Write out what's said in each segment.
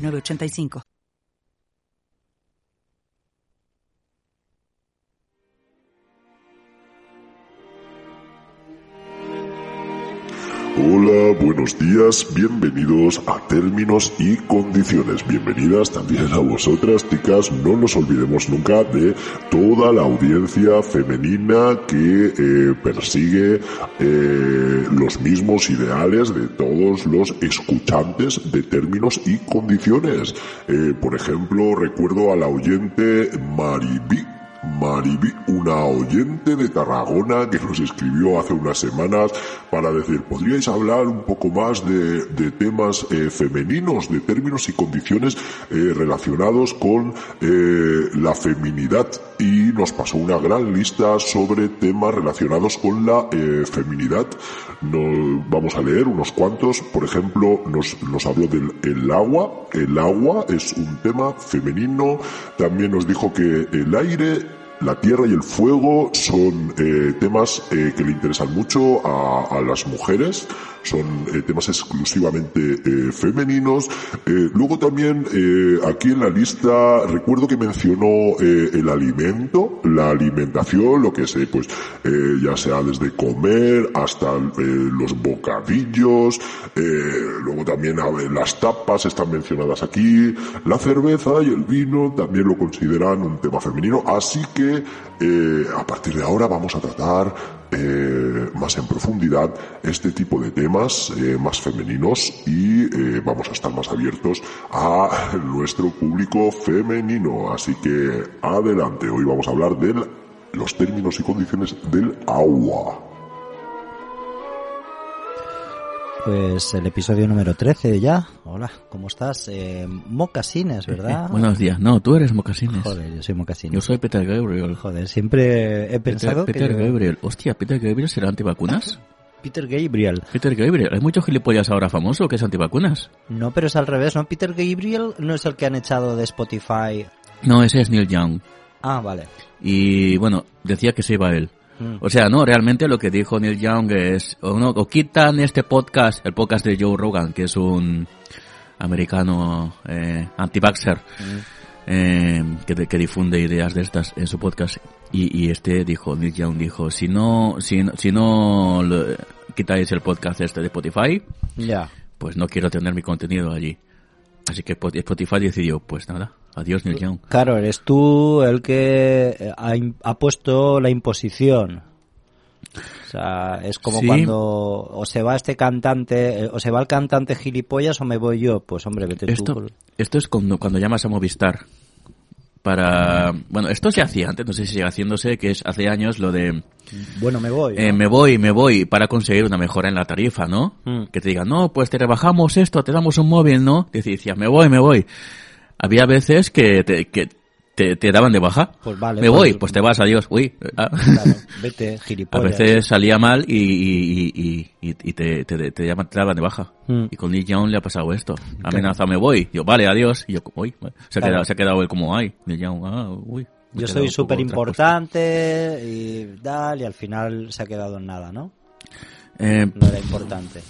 985. Buenos días, bienvenidos a Términos y Condiciones. Bienvenidas también a vosotras, chicas. No nos olvidemos nunca de toda la audiencia femenina que eh, persigue eh, los mismos ideales de todos los escuchantes de Términos y Condiciones. Eh, por ejemplo, recuerdo a la oyente Mariví Mariby, una oyente de Tarragona que nos escribió hace unas semanas para decir, ¿podríais hablar un poco más de, temas eh, femeninos, de términos y condiciones eh, relacionados con eh, la feminidad? Y nos pasó una gran lista sobre temas relacionados con la feminidad. Vamos a leer unos cuantos. Por ejemplo, nos, nos habló del el agua. El agua es un tema femenino. También nos dijo que el aire la tierra y el fuego son eh, temas eh, que le interesan mucho a, a las mujeres son eh, temas exclusivamente eh, femeninos. Eh, luego también aquí en la lista recuerdo que mencionó el alimento, la alimentación, lo que sé, pues ya sea desde comer hasta los bocadillos, luego también las tapas están mencionadas aquí, la cerveza y el vino también lo consideran un tema femenino, así que a partir de ahora vamos a tratar eh, más en profundidad este tipo de temas eh, más femeninos y eh, vamos a estar más abiertos a nuestro público femenino. Así que adelante, hoy vamos a hablar de los términos y condiciones del agua. Pues el episodio número 13 ya. Hola, ¿cómo estás? Eh, mocasines, ¿verdad? buenos días. No, tú eres Mocasines. Joder, yo soy Mocasines. Yo soy Peter Gabriel. Joder, siempre he pensado Peter, Peter que... Gabriel. Hostia, ¿Peter Gabriel será antivacunas? Peter Gabriel. Peter Gabriel. Hay muchos gilipollas ahora famoso que es antivacunas. No, pero es al revés, ¿no? Peter Gabriel no es el que han echado de Spotify. No, ese es Neil Young. Ah, vale. Y bueno, decía que se iba él. Mm. O sea, no, realmente lo que dijo Neil Young es, o, no, o quitan este podcast, el podcast de Joe Rogan, que es un americano eh, anti-vaxxer, mm. eh, que, que, difunde ideas de estas en su podcast. Y, y este dijo, Neil Young dijo, si no, si, si no quitáis el podcast este de Spotify, ya pues no quiero tener mi contenido allí. Así que Spotify decidió, pues nada, adiós Neil Young. Claro, eres tú el que eh, ha, puesto la imposición. O sea, es como cuando o se va este cantante, eh, o se va el cantante gilipollas o me voy yo. Pues hombre, vete esto, tú. Esto es cuando, cuando llamas a Movistar para... Bueno, esto se hacía antes, no sé si sigue haciéndose, que es hace años lo de... Bueno, me voy. Eh, me voy, me voy, para conseguir una mejora en la tarifa, ¿no? Mm. Que te digan, no, pues te rebajamos esto, te damos un móvil, ¿no? Decías, me voy, me voy. Había veces que, te, que te, daban de baja. Pues vale. Me pues voy, pues te vas, adiós. Uy. Ah. vete, gilipollas. A veces salía mal y, y, y, y te, te, te, llaman, te daban de baja. Mm. Y con Lee Young le ha pasado esto. Amenaza, me voy. Yo, vale, adiós. Y yo, uy, se ha, quedado, se ha quedado él como, ay, Lee Young, ah, uy. Yo soy súper importante y tal, y al final se ha quedado en nada, ¿no? Eh, no era importante.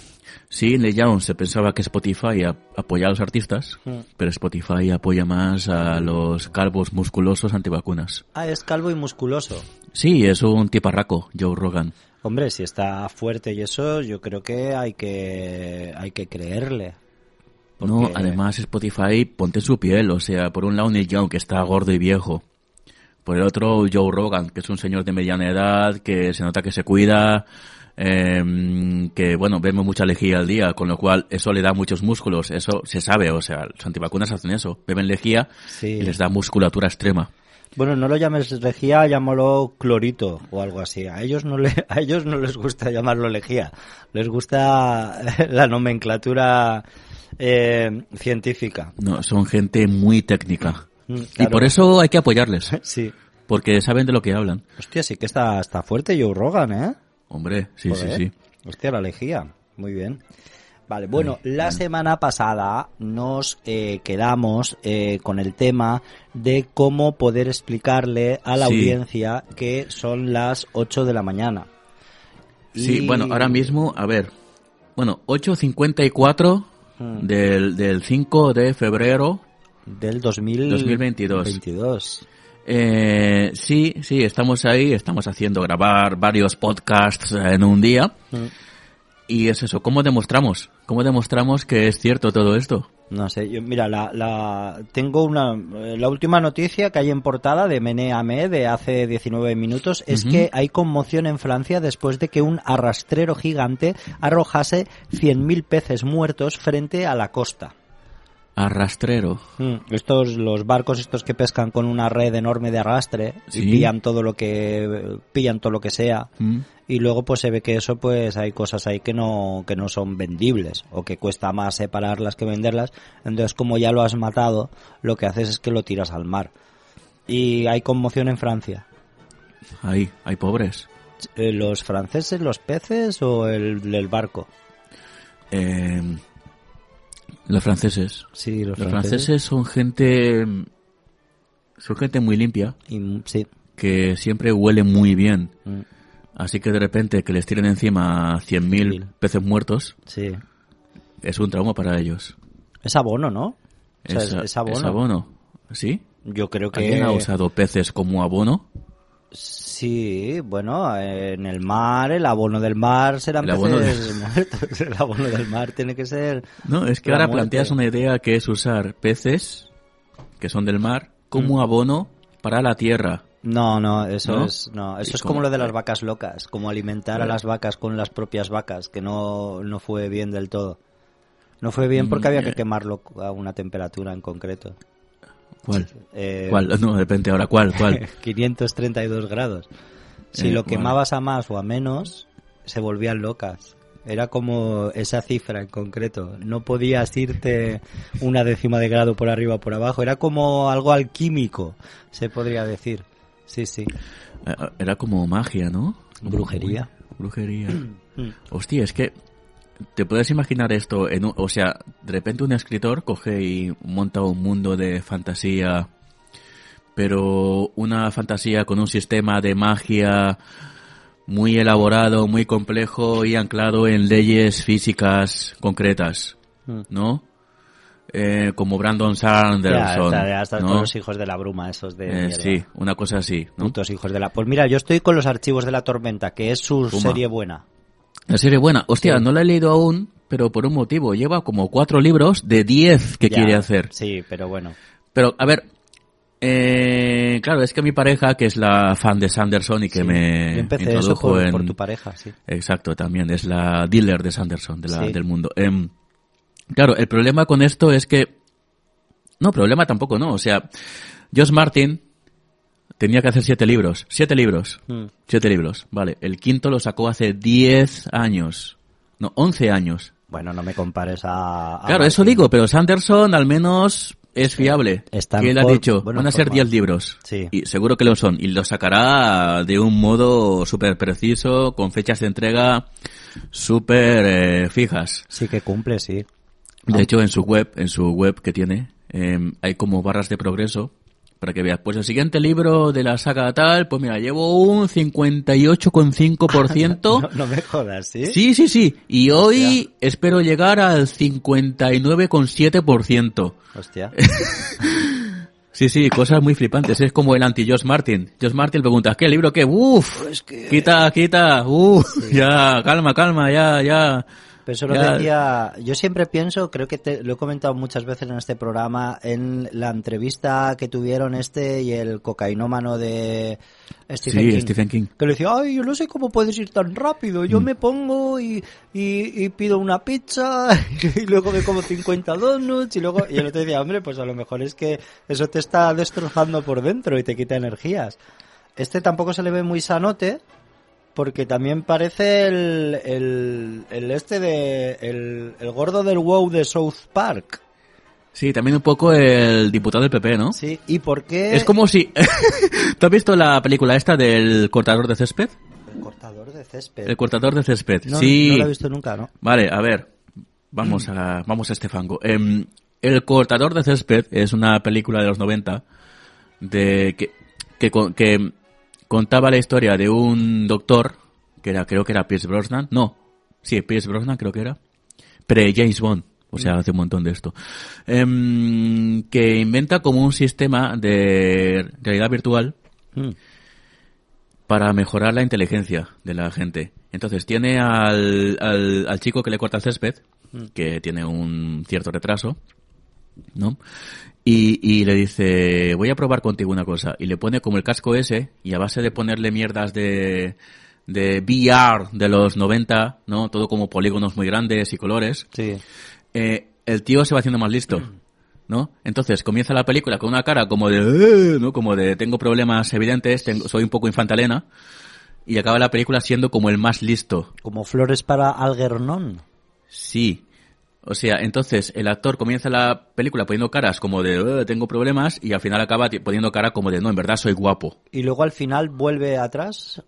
Sí, en Young se pensaba que Spotify apoya a los artistas, mm. pero Spotify apoya más a los calvos musculosos antivacunas. Ah, es calvo y musculoso. Sí, es un tiparraco, Joe Rogan. Hombre, si está fuerte y eso, yo creo que hay que, hay que creerle. No, además Spotify ponte su piel, o sea, por un lado Neil Young, que está gordo y viejo. Por el otro, Joe Rogan, que es un señor de mediana edad, que se nota que se cuida, eh, que bueno, vemos mucha lejía al día, con lo cual eso le da muchos músculos, eso se sabe, o sea, los antivacunas hacen eso, beben lejía y les da musculatura extrema. Bueno, no lo llames lejía, llámalo clorito o algo así. A ellos no le, a ellos no les gusta llamarlo lejía. Les gusta la nomenclatura eh, científica. No, son gente muy técnica. Mm, Y por eso hay que apoyarles, Sí. porque saben de lo que hablan. Hostia, sí que está, está fuerte Joe Rogan, ¿eh? Hombre, sí, Joder. sí, sí. Hostia, la lejía. Muy bien. Vale, bueno, la semana pasada nos eh, quedamos eh, con el tema de cómo poder explicarle a la Sí. audiencia que son las 8 de la mañana. Sí, Y- bueno, ahora mismo, a ver. Bueno, 8.54 Mm. del, del 5 de febrero. Del 2000... 2022. 22. Eh, sí, sí, estamos ahí, estamos haciendo grabar varios podcasts en un día. Mm. Y es eso, ¿cómo demostramos? ¿Cómo demostramos que es cierto todo esto? No sé, yo, mira, la, la, tengo una, eh, la última noticia que hay en portada de Meneame de hace 19 minutos es que hay conmoción en Francia después de que un arrastrero gigante arrojase 100.000 peces muertos frente a la costa. Arrastrero. Mm, Estos, los barcos estos que pescan con una red enorme de arrastre Sí. y pillan todo lo que, pillan todo lo que sea Mm. y luego pues se ve que eso pues hay cosas ahí que no que no son vendibles o que cuesta más separarlas que venderlas entonces como ya lo has matado lo que haces es que lo tiras al mar y hay conmoción en Francia Ahí, hay pobres. Eh, los franceses los peces o el, el barco Eh, los franceses. sí los, Los franceses son gente... Son gente muy limpia, Y- sí que siempre huele muy bien. Mm, Así que de repente que les tiren encima 100.000 Mil. peces muertos sí es un trauma para ellos. es abono no O sea, es, Es- es abono. es abono. ¿Sí? yo creo que ¿Alguien ha usado peces como abono? Sí, bueno, en el mar, el abono del mar serán El abono peces muertos. El abono del mar tiene que ser... No, es que ahora muerte. planteas una idea que es usar peces que son del mar como Mm. abono para la tierra. No, no, eso ¿No? es, no, eso ¿Y es como cómo? lo de las vacas locas, como alimentar a las vacas con las propias vacas, que no, no fue bien del todo. No fue bien porque Mm, había que eh. quemarlo a una temperatura en concreto. ¿Cuál? Eh, ¿Cuál? No, depende ahora. ¿Cuál? ¿Cuál? 532 grados. Si Eh, lo quemabas a más o a menos, se volvían locas. Era como esa cifra en concreto. No podías irte una décima de grado por arriba o por abajo. Era como algo alquímico, se podría decir. Sí, sí. Eh, Era como magia, ¿no? Brujería. Brujería. Mm. Hostia, es que te puedes imaginar esto, en un- o sea, de repente un escritor coge y monta un mundo de fantasía, pero una fantasía con un sistema de magia muy elaborado, muy complejo y anclado en leyes físicas concretas, Mm. ¿no? Eh, como Brandon Sanderson, Ya, ya estás ¿no? con los hijos de la bruma, esos de. Eh, sí, una cosa así, ¿no? Putos hijos de la. Pues mira, yo estoy con los archivos de la tormenta, que es su serie buena. La serie buena. Hostia, Sí. no la he leído aún, pero por un motivo. Lleva como cuatro libros de diez que Ya, quiere hacer. Sí, pero bueno. Pero, a ver, eh, claro, es que mi pareja, que es la fan de Sanderson y que Sí. me empecé eso introdujo por, en... por tu pareja, sí. Exacto, también es la dealer de Sanderson, de la, Sí. del mundo. Em, claro, el problema con esto es que... No, problema tampoco, ¿no? O sea, Josh Martin tenía que hacer siete libros. Siete libros. Mm. Siete libros, vale. El quinto lo sacó hace diez años. No, once años. Bueno, no me compares a. a Claro, eso digo, pero Sanderson al menos es fiable. Está que él ha dicho, bueno, van a ser por 10 más. libros. Sí. Y seguro que lo son. Y lo sacará de un modo súper preciso, con fechas de entrega súper eh, fijas. Sí que cumple, sí. De hecho, en su web, en su web que tiene, eh, hay como barras de progreso para que veas. Pues el siguiente libro de la saga tal, pues mira, llevo un 58,5%. No, no me jodas, ¿sí? Sí, sí, sí. Y hoy espero llegar al 59,7%. Hostia. Sí, sí, cosas muy flipantes. Es como el anti-Josh Martin. Josh Martin pregunta, ¿qué libro qué? Uf, quita, quita, uf, ya, calma, calma, ya, ya. Pero eso lo Ya. decía, yo siempre pienso, creo que te, lo he comentado muchas veces en este programa, en la entrevista que tuvieron este y el cocainómano de Stephen Sí, King. Stephen King. Que le decía, ay, yo no sé cómo puedes ir tan rápido. Mm. Yo me pongo y, y, y pido una pizza y luego me como 50 donuts y luego... Y el otro decía, hombre, pues a lo mejor es que eso te está destrozando por dentro y te quita energías. Este tampoco se le ve muy sanote, porque también parece el, el, el este de el, el gordo del WoW de South Park. Sí, también un poco el diputado del PP, ¿no? Sí, ¿y por qué? Es como si... ¿Tú has visto la película esta del cortador de césped? El cortador de césped. El cortador de césped, no, sí. No lo he visto nunca, ¿no? Vale, a ver. Vamos a, vamos a este fango. Em, el cortador de césped es una película de los 90 de que, que, que contaba la historia de un doctor que era creo que era Pierce Brosnan, no, sí, Pierce Brosnan creo que era, pre James Bond, o sea, hace un montón de esto, Em, que inventa como un sistema de realidad virtual Mm. para mejorar la inteligencia de la gente. Entonces tiene al, al, al chico que le corta el césped, que tiene un cierto retraso, ¿no? Y, y le dice, voy a probar contigo una cosa. Y le pone como el casco ese, y a base de ponerle mierdas de, de VR de los 90, ¿no? Todo como polígonos muy grandes y colores, Sí. eh, el tío se va haciendo más listo. ¿No? Entonces comienza la película con una cara como de, "Eh", ¿no? Como de tengo problemas evidentes, tengo, soy un poco infantalena. Y acaba la película siendo como el más listo. Como flores para Algernon. Sí. O sea, entonces el actor comienza la película poniendo caras como de "Eh, tengo problemas y al final acaba poniendo cara como de no, en verdad soy guapo. Y luego al final vuelve atrás.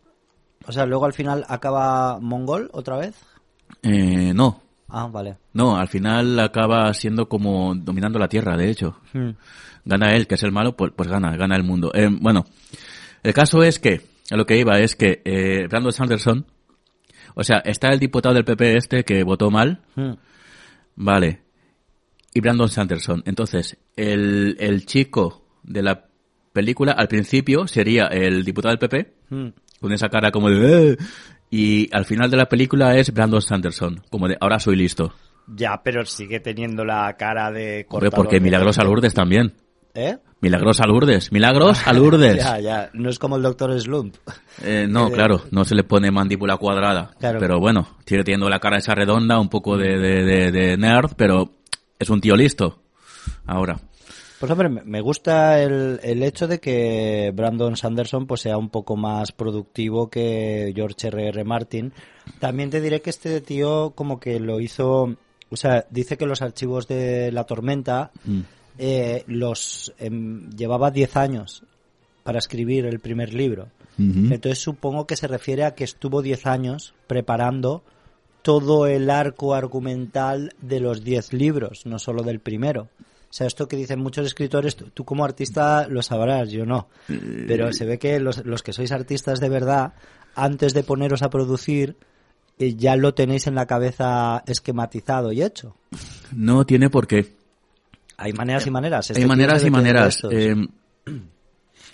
O sea, luego al final acaba mongol otra vez. Eh, no, Ah, vale. no, al final acaba siendo como dominando la tierra, de hecho. Hmm. Gana él, que es el malo, pues, pues gana, gana el mundo. Eh, bueno, el caso es que, a lo que iba es que eh, Brandon Sanderson, o sea, está el diputado del PP este que votó mal, Hmm. Vale. Y Brandon Sanderson. Entonces, el, el chico de la película al principio sería el diputado del PP, Hmm. con esa cara como de... "Eh", y al final de la película es Brandon Sanderson, como de ahora soy listo. Ya, pero sigue teniendo la cara de cortador porque de Milagros a césped. Lourdes también. ¿Eh? Milagros a Lourdes. Milagros a Lourdes. Ya, ya. No es como el doctor Slump. Eh, no, claro, no se le pone mandíbula cuadrada. Claro. Pero bueno, sigue teniendo la cara esa redonda, un poco de, de, de, de nerd, pero es un tío listo. Ahora. Pues hombre, me- gusta el, el hecho de que Brandon Sanderson pues sea un poco más productivo que George R. R. Martin. También te diré que este tío como que lo hizo, o sea, dice que los archivos de La Tormenta Mm. Eh, los em, llevaba 10 años para escribir el primer libro. Entonces supongo que se refiere a que estuvo 10 años preparando todo el arco argumental de los 10 libros, no solo del primero. O sea, esto que dicen muchos escritores, tú, tú como artista lo sabrás, yo no. Pero se ve que los, los que sois artistas de verdad, antes de poneros a producir, eh, ya lo tenéis en la cabeza esquematizado y hecho. No tiene por qué. Hay maneras y maneras. Este Hay maneras y maneras. Eh,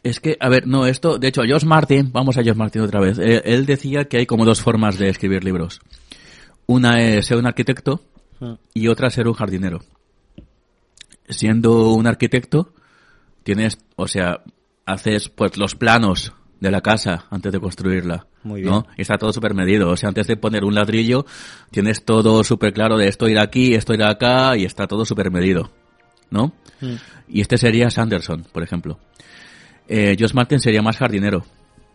es que, a ver, no, esto, de hecho, Josh Martin, vamos a Josh Martin otra vez, eh, él decía que hay como dos formas de escribir libros. Una es ser un arquitecto Mm. y otra ser un jardinero. Siendo un arquitecto, tienes, o sea, haces pues los planos de la casa antes de construirla. Muy ¿no? bien. Y está todo súper medido. O sea, antes de poner un ladrillo, tienes todo súper claro de esto ir aquí, esto ir acá, y está todo súper medido. ¿No? Mm. Y este sería Sanderson, por ejemplo. Eh, Josh Martin sería más jardinero.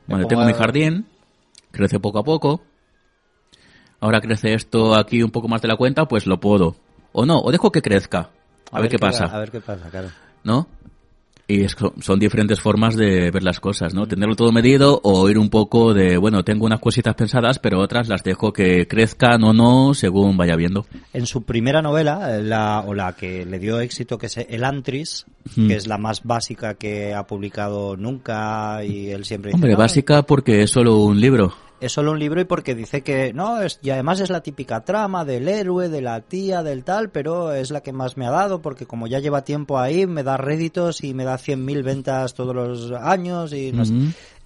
Bueno, tengo mi jardín, crece poco a poco. Ahora crece esto aquí un poco más de la cuenta, pues lo puedo. O no, o dejo que crezca. A, ver, qué pasa. A ver qué pasa, claro. ¿no? Y es son diferentes formas de ver las cosas, ¿no? Tenerlo todo medido o ir un poco de, bueno, tengo unas cositas pensadas, pero otras las dejo que crezcan o no según vaya viendo. En su primera novela, la, o la que le dio éxito, que es El Antris, Hmm. que es la más básica que ha publicado nunca y él siempre dice, Hombre, "No, básica porque es solo un libro. Es solo un libro y porque dice que no, es, y además es la típica trama del héroe, de la tía, del tal, pero es la que más me ha dado porque como ya lleva tiempo ahí, me da réditos y me da 100.000 ventas todos los años y no sé.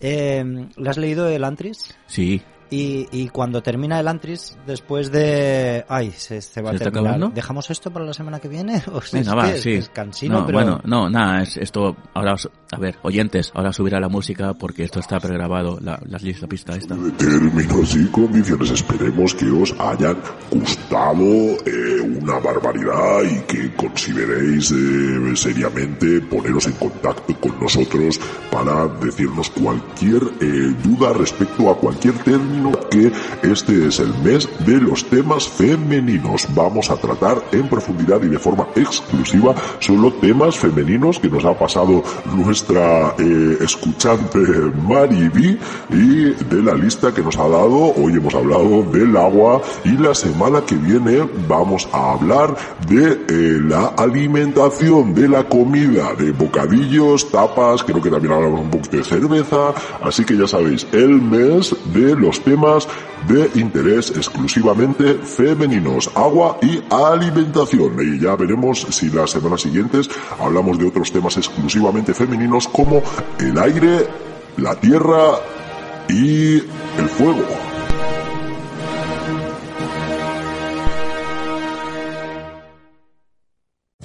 Eh, ¿Le has leído El Antris? Sí. Y, y cuando termina el Antris, después de... Ay, se, se va ¿Se a terminar. acabando? ¿Dejamos esto para la semana que viene? O sea, Venga, es va, que sí. Es cansino, no, pero... Bueno, no, nada, es esto, ahora, os- a ver, oyentes, ahora subirá la música porque esto está pregrabado, la, la, la pista esta. términos y condiciones. Esperemos que os hayan gustado eh, una barbaridad y que consideréis eh, seriamente poneros en contacto con nosotros para decirnos cualquier eh, duda respecto a cualquier término que este es el mes de los temas femeninos. Vamos a tratar en profundidad y de forma exclusiva solo temas femeninos que nos ha pasado nuestra eh, escuchante Mariby y de la lista que nos ha dado. Hoy hemos hablado del agua y la semana que viene vamos a hablar de eh, la alimentación, de la comida, de bocadillos, tapas, creo que también hablamos un poco de cerveza, así que ya sabéis, el mes de los temas de interés exclusivamente femeninos, agua y alimentación. Y ya veremos si las semanas siguientes hablamos de otros temas exclusivamente femeninos como el aire, la tierra y el fuego.